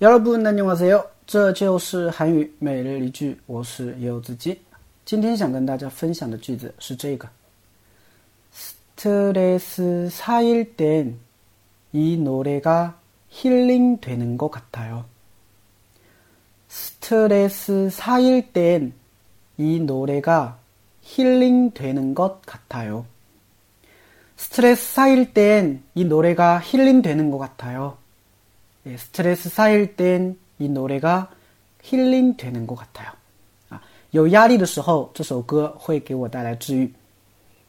여러분 안녕하세요. 这就是韩语每日一句我是柚子鸡今天想跟大家分享的句子是这个 스트레스 쌓일 땐 이 노래가 힐링 되는 것 같아요. 스트레스 쌓일 땐 이 노래가 힐링 되는 것 같아요. 스트레스 쌓일 땐 이 노래가 힐링 되는 것 같아요. 예, 스트레스 쌓일 땐 이 노래가 힐링 되는 것 같아요. 啊，有压力的时候，这首歌会给我带来治愈。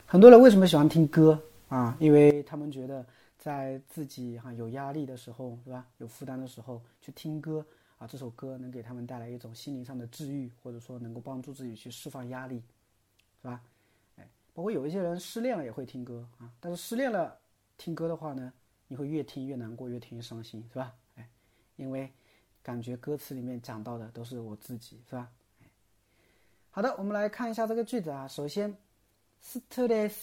很多人为什么喜欢听歌啊？因为他们觉得在自己哈有压力的时候，对吧？有负担的时候去听歌啊，这首歌能给他们带来一种心灵上的治愈，或者说能够帮助自己去释放压力，是吧？哎，包括有一些人失恋了也会听歌啊，但是失恋了听歌的话呢， 你会越听越难过，越听越伤心，是吧？哎，因为感觉歌词里面讲到的都是我自己，是吧？好的，我们来看一下这个句子啊，首先 stress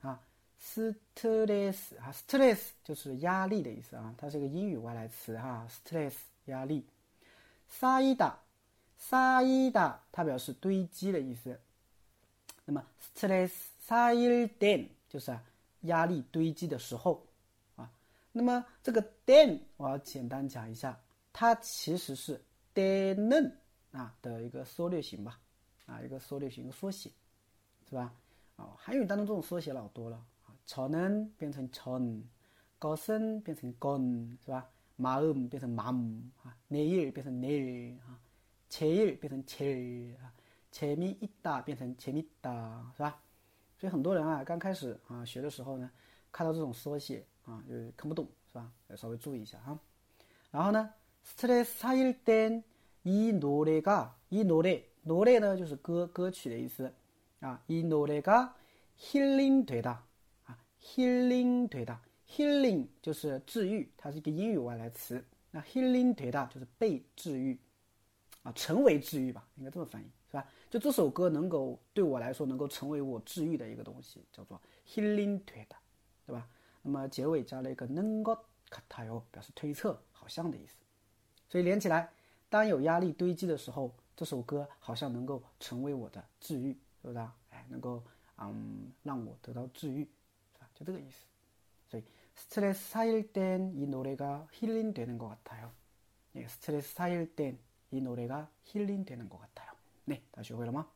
啊 stress 啊 stress 就是压力的意思啊，它是个英语外来词哈，stress 压力。沙一达，沙一达，它表示堆积的意思。那么 stress，sired in 就是压力堆积的时候。那么这个 then 我要简单讲一下，它其实是 denon 啊的一个缩略型吧，啊，一个缩略型，一个缩写，是吧？哦，韩语当中这种缩写老多了，啊，cho 变成 chon，go son 变成 gon，是吧？ma um 变成 mam，啊，nay 变成 nay，啊，che 变成 che y 儿，啊，che mi ita 变成 che mi 是吧？所以很多人啊，刚开始啊，学的时候呢。看到这种缩写。啊，就是看不懂是吧？要稍微注意一下哈。然后呢，스트레스사일땐이노래가이노래노래呢就是歌歌曲的意思啊。이노래가힐링되다啊，힐링되다 healing 就是治愈，它是一个英语外来词。那 healing 되다就是被治愈啊，成为治愈吧，应该这么翻译是吧？就这首歌能够对我来说能够成为我治愈的一个东西，叫做 healing 되다 对吧？那么结尾加了一个能够卡塔哟，表示推测，好像的意思。所以连起来，当有压力堆积的时候，这首歌好像能够成为我的治愈，是不是？哎，能够嗯让我得到治愈，是吧？就这个意思。所以스트레스사일땐이노래가힐링되는것같아 요。 네스트레스사일땐이노래가힐링되는것같아 요。 네，大家学会了吗？